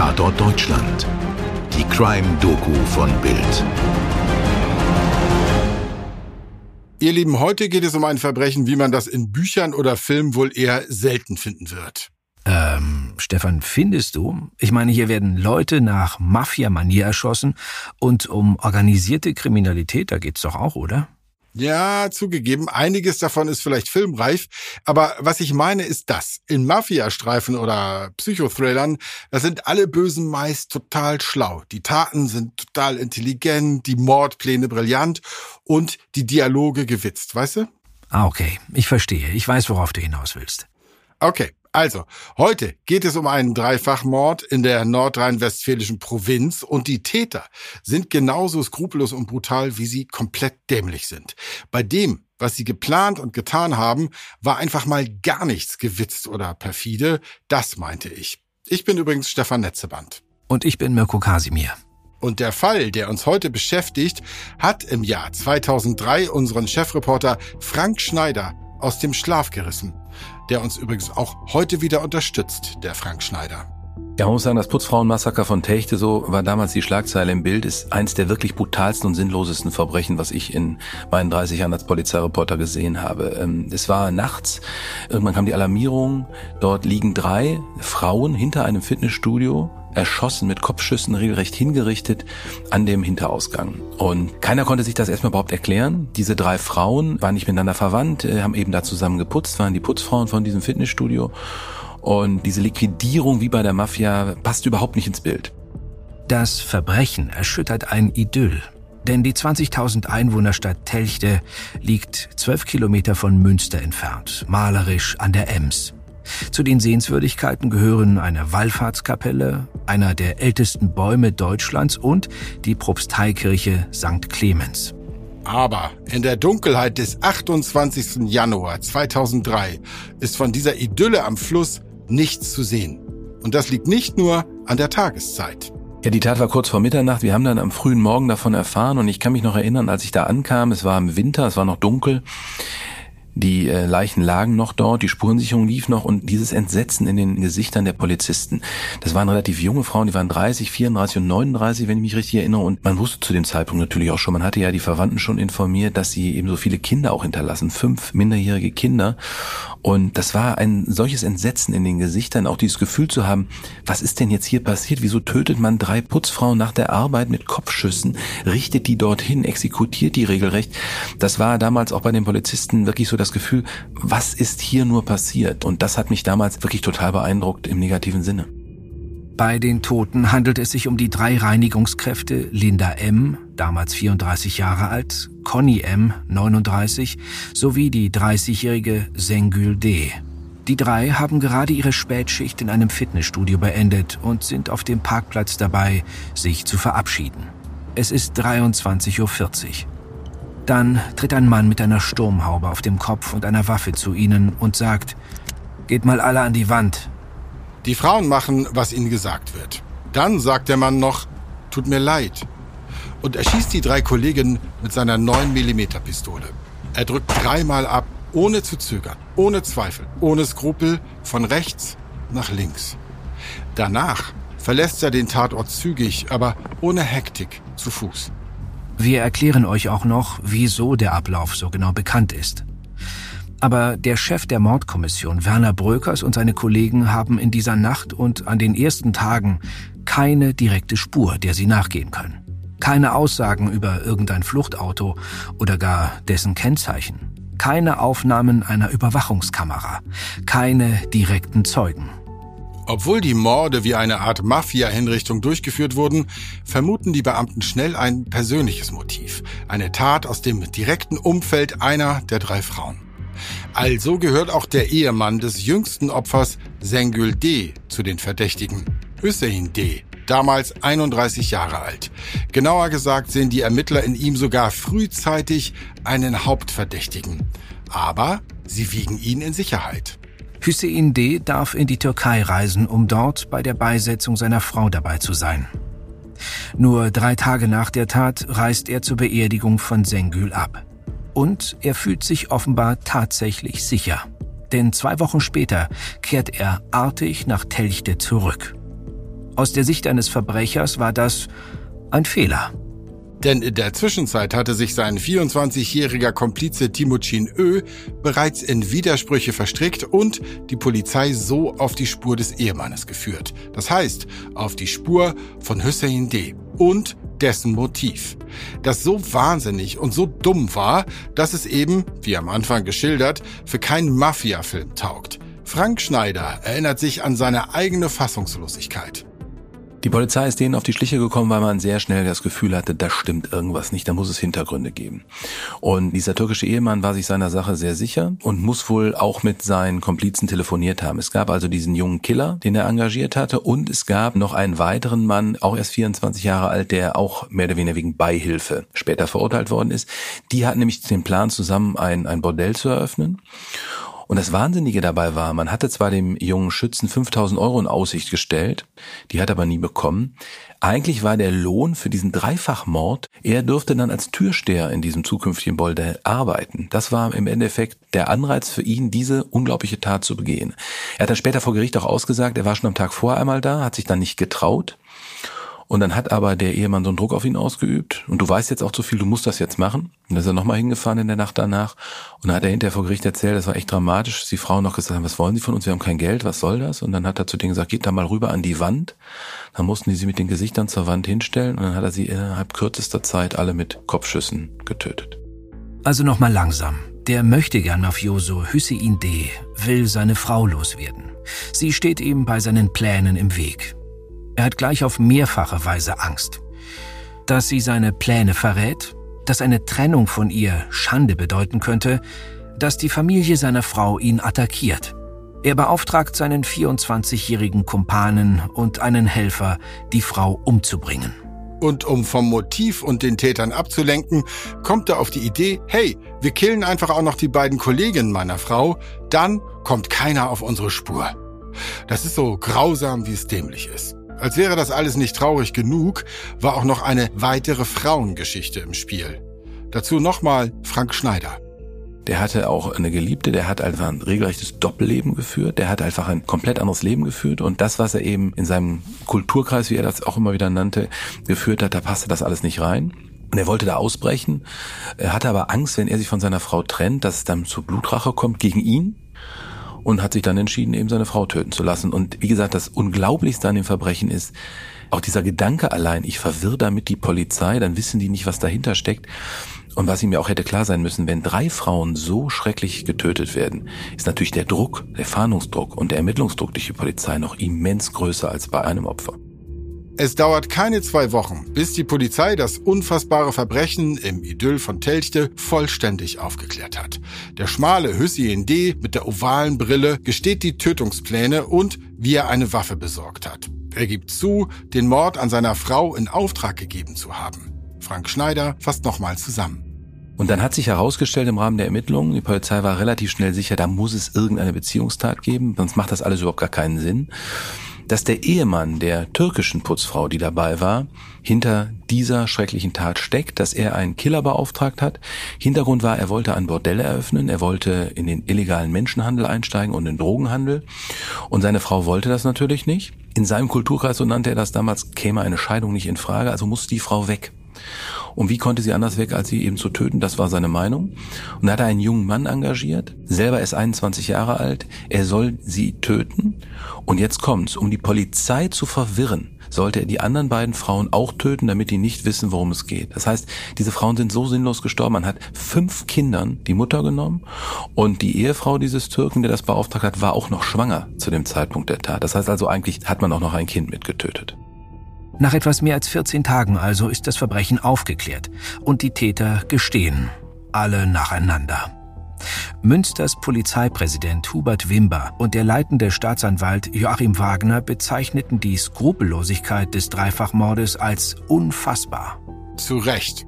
Tatort Deutschland. Die Crime-Doku von Bild. Ihr Lieben, heute geht es um ein Verbrechen, wie man das in Büchern oder Filmen wohl eher selten finden wird. Ähm, Stefan, findest du? Ich meine, hier werden Leute nach Mafia-Manier erschossen und um organisierte Kriminalität, da geht's doch auch, oder? Ja, zugegeben, einiges davon ist vielleicht filmreif, aber was ich meine ist das. In Mafia-Streifen oder Psychothrillern, da sind alle Bösen meist total schlau. Die Taten sind total intelligent, die Mordpläne brillant und die Dialoge gewitzt, weißt du? Ah, okay. Ich verstehe. Ich weiß, worauf du hinaus willst. Okay. Also, heute geht es um einen Dreifachmord in der nordrhein-westfälischen Provinz und die Täter sind genauso skrupellos und brutal, wie sie komplett dämlich sind. Bei dem, was sie geplant und getan haben, war einfach mal gar nichts gewitzt oder perfide. Das meinte ich. Ich bin übrigens Stefan Netzeband. Und ich bin Mirko Kasimir. Und der Fall, der uns heute beschäftigt, hat im Jahr 2003 unseren Chefreporter Frank Schneider aus dem Schlaf gerissen der uns übrigens auch heute wieder unterstützt, der Frank Schneider. Ja, man muss sagen, das Putzfrauenmassaker von Techte, so war damals die Schlagzeile im Bild, ist eins der wirklich brutalsten und sinnlosesten Verbrechen, was ich in meinen 30 Jahren als Polizeireporter gesehen habe. Ähm, es war nachts, irgendwann kam die Alarmierung, dort liegen drei Frauen hinter einem Fitnessstudio, erschossen mit Kopfschüssen regelrecht hingerichtet an dem Hinterausgang. Und keiner konnte sich das erstmal überhaupt erklären. Diese drei Frauen waren nicht miteinander verwandt, äh, haben eben da zusammen geputzt, waren die Putzfrauen von diesem Fitnessstudio. Und diese Liquidierung wie bei der Mafia passt überhaupt nicht ins Bild. Das Verbrechen erschüttert ein Idyll. Denn die 20.000 Einwohnerstadt Telchte liegt zwölf Kilometer von Münster entfernt, malerisch an der Ems. Zu den Sehenswürdigkeiten gehören eine Wallfahrtskapelle, einer der ältesten Bäume Deutschlands und die Propsteikirche St. Clemens. Aber in der Dunkelheit des 28. Januar 2003 ist von dieser Idylle am Fluss nichts zu sehen. Und das liegt nicht nur an der Tageszeit. Ja, die Tat war kurz vor Mitternacht. Wir haben dann am frühen Morgen davon erfahren und ich kann mich noch erinnern, als ich da ankam, es war im Winter, es war noch dunkel. Die äh, Leichen lagen noch dort, die Spurensicherung lief noch und dieses Entsetzen in den Gesichtern der Polizisten. Das waren relativ junge Frauen, die waren 30, 34 und 39, wenn ich mich richtig erinnere. Und man wusste zu dem Zeitpunkt natürlich auch schon, man hatte ja die Verwandten schon informiert, dass sie eben so viele Kinder auch hinterlassen, fünf minderjährige Kinder. Und das war ein solches Entsetzen in den Gesichtern, auch dieses Gefühl zu haben, was ist denn jetzt hier passiert? Wieso tötet man drei Putzfrauen nach der Arbeit mit Kopfschüssen, richtet die dorthin, exekutiert die regelrecht? Das war damals auch bei den Polizisten wirklich so das Gefühl, was ist hier nur passiert? Und das hat mich damals wirklich total beeindruckt im negativen Sinne. Bei den Toten handelt es sich um die drei Reinigungskräfte Linda M., damals 34 Jahre alt, Conny M., 39, sowie die 30-jährige Sengül D. Die drei haben gerade ihre Spätschicht in einem Fitnessstudio beendet und sind auf dem Parkplatz dabei, sich zu verabschieden. Es ist 23.40 Uhr. Dann tritt ein Mann mit einer Sturmhaube auf dem Kopf und einer Waffe zu ihnen und sagt, Geht mal alle an die Wand, die Frauen machen, was ihnen gesagt wird. Dann sagt der Mann noch, tut mir leid. Und er schießt die drei Kollegen mit seiner 9 mm Pistole. Er drückt dreimal ab, ohne zu zögern, ohne Zweifel, ohne Skrupel, von rechts nach links. Danach verlässt er den Tatort zügig, aber ohne Hektik, zu Fuß. Wir erklären euch auch noch, wieso der Ablauf so genau bekannt ist. Aber der Chef der Mordkommission, Werner Brökers und seine Kollegen haben in dieser Nacht und an den ersten Tagen keine direkte Spur, der sie nachgehen können. Keine Aussagen über irgendein Fluchtauto oder gar dessen Kennzeichen. Keine Aufnahmen einer Überwachungskamera. Keine direkten Zeugen. Obwohl die Morde wie eine Art Mafia-Hinrichtung durchgeführt wurden, vermuten die Beamten schnell ein persönliches Motiv. Eine Tat aus dem direkten Umfeld einer der drei Frauen. Also gehört auch der Ehemann des jüngsten Opfers Sengül D. zu den Verdächtigen. Hüseyin D., damals 31 Jahre alt. Genauer gesagt sehen die Ermittler in ihm sogar frühzeitig einen Hauptverdächtigen. Aber sie wiegen ihn in Sicherheit. Hüseyin D. darf in die Türkei reisen, um dort bei der Beisetzung seiner Frau dabei zu sein. Nur drei Tage nach der Tat reist er zur Beerdigung von Sengül ab. Und er fühlt sich offenbar tatsächlich sicher. Denn zwei Wochen später kehrt er artig nach Telchte zurück. Aus der Sicht eines Verbrechers war das ein Fehler. Denn in der Zwischenzeit hatte sich sein 24-jähriger Komplize Timochin Ö bereits in Widersprüche verstrickt und die Polizei so auf die Spur des Ehemannes geführt. Das heißt, auf die Spur von Hussein D. und dessen Motiv. Das so wahnsinnig und so dumm war, dass es eben, wie am Anfang geschildert, für keinen Mafia-Film taugt. Frank Schneider erinnert sich an seine eigene Fassungslosigkeit. Die Polizei ist denen auf die Schliche gekommen, weil man sehr schnell das Gefühl hatte, da stimmt irgendwas nicht, da muss es Hintergründe geben. Und dieser türkische Ehemann war sich seiner Sache sehr sicher und muss wohl auch mit seinen Komplizen telefoniert haben. Es gab also diesen jungen Killer, den er engagiert hatte und es gab noch einen weiteren Mann, auch erst 24 Jahre alt, der auch mehr oder weniger wegen Beihilfe später verurteilt worden ist. Die hatten nämlich den Plan, zusammen ein, ein Bordell zu eröffnen. Und das Wahnsinnige dabei war, man hatte zwar dem jungen Schützen 5000 Euro in Aussicht gestellt, die hat aber nie bekommen. Eigentlich war der Lohn für diesen Dreifachmord, er dürfte dann als Türsteher in diesem zukünftigen Bordell arbeiten. Das war im Endeffekt der Anreiz für ihn, diese unglaubliche Tat zu begehen. Er hat dann später vor Gericht auch ausgesagt, er war schon am Tag vorher einmal da, hat sich dann nicht getraut und dann hat aber der Ehemann so einen Druck auf ihn ausgeübt. Und du weißt jetzt auch zu viel, du musst das jetzt machen. Und dann ist er nochmal hingefahren in der Nacht danach. Und dann hat er hinterher vor Gericht erzählt, das war echt dramatisch, dass die Frauen noch gesagt haben, was wollen sie von uns? Wir haben kein Geld, was soll das? Und dann hat er zu denen gesagt, geht da mal rüber an die Wand. Dann mussten die sie mit den Gesichtern zur Wand hinstellen. Und dann hat er sie innerhalb kürzester Zeit alle mit Kopfschüssen getötet. Also nochmal langsam. Der möchte gern Mafioso Hüseyin D. will seine Frau loswerden. Sie steht ihm bei seinen Plänen im Weg. Er hat gleich auf mehrfache Weise Angst. Dass sie seine Pläne verrät, dass eine Trennung von ihr Schande bedeuten könnte, dass die Familie seiner Frau ihn attackiert. Er beauftragt seinen 24-jährigen Kumpanen und einen Helfer, die Frau umzubringen. Und um vom Motiv und den Tätern abzulenken, kommt er auf die Idee, hey, wir killen einfach auch noch die beiden Kolleginnen meiner Frau, dann kommt keiner auf unsere Spur. Das ist so grausam, wie es dämlich ist. Als wäre das alles nicht traurig genug, war auch noch eine weitere Frauengeschichte im Spiel. Dazu nochmal Frank Schneider. Der hatte auch eine Geliebte, der hat einfach ein regelrechtes Doppelleben geführt, der hat einfach ein komplett anderes Leben geführt und das, was er eben in seinem Kulturkreis, wie er das auch immer wieder nannte, geführt hat, da passte das alles nicht rein. Und er wollte da ausbrechen, er hatte aber Angst, wenn er sich von seiner Frau trennt, dass es dann zur Blutrache kommt gegen ihn und hat sich dann entschieden, eben seine Frau töten zu lassen. Und wie gesagt, das Unglaublichste an dem Verbrechen ist, auch dieser Gedanke allein, ich verwirr damit die Polizei, dann wissen die nicht, was dahinter steckt. Und was ihm ja auch hätte klar sein müssen, wenn drei Frauen so schrecklich getötet werden, ist natürlich der Druck, der Fahndungsdruck und der Ermittlungsdruck durch die Polizei noch immens größer als bei einem Opfer. Es dauert keine zwei Wochen, bis die Polizei das unfassbare Verbrechen im Idyll von Telchte vollständig aufgeklärt hat. Der schmale Hüssein D. mit der ovalen Brille gesteht die Tötungspläne und wie er eine Waffe besorgt hat. Er gibt zu, den Mord an seiner Frau in Auftrag gegeben zu haben. Frank Schneider fasst nochmal zusammen. Und dann hat sich herausgestellt im Rahmen der Ermittlungen, die Polizei war relativ schnell sicher, da muss es irgendeine Beziehungstat geben, sonst macht das alles überhaupt gar keinen Sinn dass der Ehemann der türkischen Putzfrau, die dabei war, hinter dieser schrecklichen Tat steckt, dass er einen Killer beauftragt hat. Hintergrund war, er wollte ein Bordell eröffnen, er wollte in den illegalen Menschenhandel einsteigen und den Drogenhandel. Und seine Frau wollte das natürlich nicht. In seinem Kulturkreis, so nannte er das damals, käme eine Scheidung nicht in Frage, also musste die Frau weg. Und wie konnte sie anders weg, als sie eben zu töten? Das war seine Meinung. Und da hat er einen jungen Mann engagiert. Selber ist 21 Jahre alt. Er soll sie töten. Und jetzt kommt's. Um die Polizei zu verwirren, sollte er die anderen beiden Frauen auch töten, damit die nicht wissen, worum es geht. Das heißt, diese Frauen sind so sinnlos gestorben. Man hat fünf Kindern die Mutter genommen und die Ehefrau dieses Türken, der das beauftragt hat, war auch noch schwanger zu dem Zeitpunkt der Tat. Das heißt also eigentlich hat man auch noch ein Kind mitgetötet. Nach etwas mehr als 14 Tagen also ist das Verbrechen aufgeklärt und die Täter gestehen, alle nacheinander. Münsters Polizeipräsident Hubert Wimber und der leitende Staatsanwalt Joachim Wagner bezeichneten die Skrupellosigkeit des Dreifachmordes als unfassbar. Zu Recht.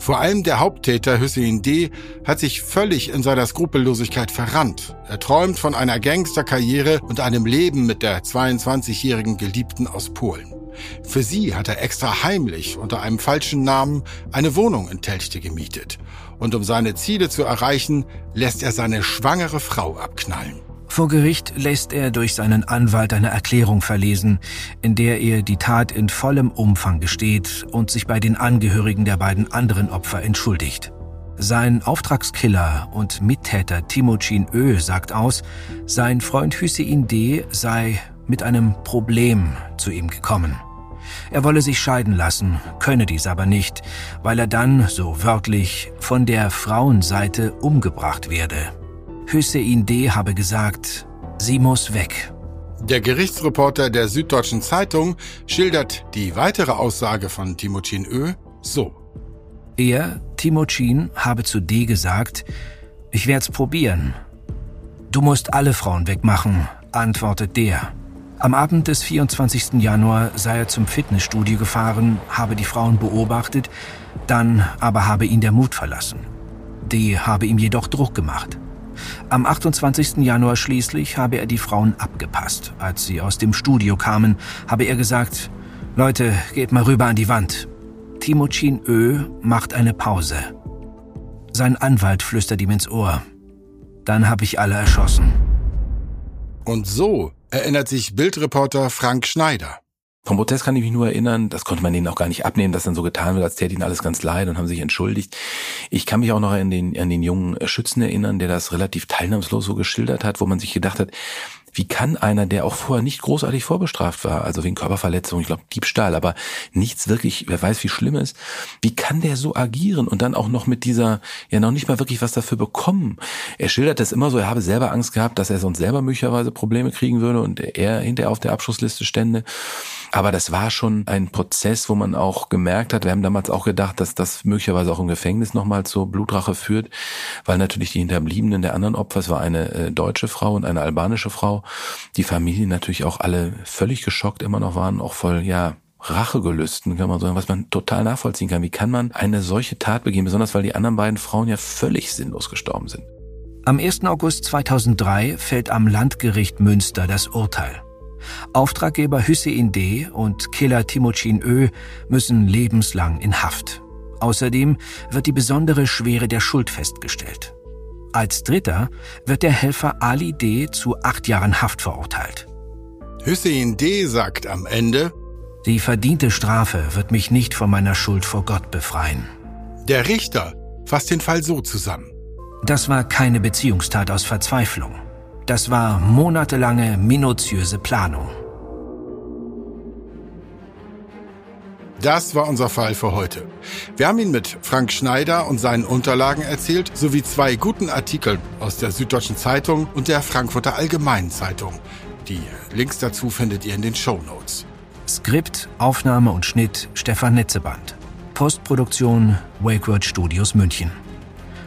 Vor allem der Haupttäter Hussein D. hat sich völlig in seiner Skrupellosigkeit verrannt. Er träumt von einer Gangsterkarriere und einem Leben mit der 22-jährigen Geliebten aus Polen. Für sie hat er extra heimlich unter einem falschen Namen eine Wohnung in Telchte gemietet. Und um seine Ziele zu erreichen, lässt er seine schwangere Frau abknallen. Vor Gericht lässt er durch seinen Anwalt eine Erklärung verlesen, in der er die Tat in vollem Umfang gesteht und sich bei den Angehörigen der beiden anderen Opfer entschuldigt. Sein Auftragskiller und Mittäter Timochin Ö sagt aus, sein Freund Hüseyin D. sei mit einem Problem zu ihm gekommen. Er wolle sich scheiden lassen, könne dies aber nicht, weil er dann, so wörtlich, von der Frauenseite umgebracht werde. Hüseyin D. habe gesagt, sie muss weg. Der Gerichtsreporter der Süddeutschen Zeitung schildert die weitere Aussage von Timochin Ö so. Er, Timochin, habe zu D gesagt, ich werd's probieren. Du musst alle Frauen wegmachen, antwortet der. Am Abend des 24. Januar sei er zum Fitnessstudio gefahren, habe die Frauen beobachtet, dann aber habe ihn der Mut verlassen. D habe ihm jedoch Druck gemacht. Am 28. Januar schließlich habe er die Frauen abgepasst. Als sie aus dem Studio kamen, habe er gesagt, Leute, geht mal rüber an die Wand. Timochin Ö macht eine Pause. Sein Anwalt flüstert ihm ins Ohr. Dann habe ich alle erschossen. Und so erinnert sich Bildreporter Frank Schneider. Vom Protest kann ich mich nur erinnern, das konnte man denen auch gar nicht abnehmen, dass dann so getan wird, als täte ihnen alles ganz leid und haben sich entschuldigt. Ich kann mich auch noch an den, an den jungen Schützen erinnern, der das relativ teilnahmslos so geschildert hat, wo man sich gedacht hat, wie kann einer, der auch vorher nicht großartig vorbestraft war, also wegen Körperverletzung, ich glaube Diebstahl, aber nichts wirklich, wer weiß, wie schlimm ist, wie kann der so agieren und dann auch noch mit dieser, ja noch nicht mal wirklich was dafür bekommen? Er schildert das immer so, er habe selber Angst gehabt, dass er sonst selber möglicherweise Probleme kriegen würde und er hinterher auf der Abschlussliste stände. Aber das war schon ein Prozess, wo man auch gemerkt hat, wir haben damals auch gedacht, dass das möglicherweise auch im Gefängnis nochmal zur Blutrache führt, weil natürlich die Hinterbliebenen der anderen Opfer, es war eine äh, deutsche Frau und eine albanische Frau, die Familien natürlich auch alle völlig geschockt immer noch waren, auch voll, ja, Rachegelüsten, kann man sagen, was man total nachvollziehen kann. Wie kann man eine solche Tat begehen, besonders weil die anderen beiden Frauen ja völlig sinnlos gestorben sind? Am 1. August 2003 fällt am Landgericht Münster das Urteil. Auftraggeber Hüseyin D. und Killer Timochin Ö. müssen lebenslang in Haft. Außerdem wird die besondere Schwere der Schuld festgestellt. Als Dritter wird der Helfer Ali D. zu acht Jahren Haft verurteilt. Hüseyin D. sagt am Ende, die verdiente Strafe wird mich nicht von meiner Schuld vor Gott befreien. Der Richter fasst den Fall so zusammen. Das war keine Beziehungstat aus Verzweiflung. Das war monatelange, minutiöse Planung. Das war unser Fall für heute. Wir haben ihn mit Frank Schneider und seinen Unterlagen erzählt, sowie zwei guten Artikeln aus der Süddeutschen Zeitung und der Frankfurter Allgemeinen Zeitung. Die Links dazu findet ihr in den Show Notes. Skript, Aufnahme und Schnitt Stefan Netzeband. Postproduktion Wakeword Studios München.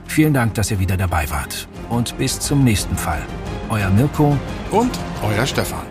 Vielen Dank, dass ihr wieder dabei wart. Und bis zum nächsten Fall. Euer Mirko und euer Stefan.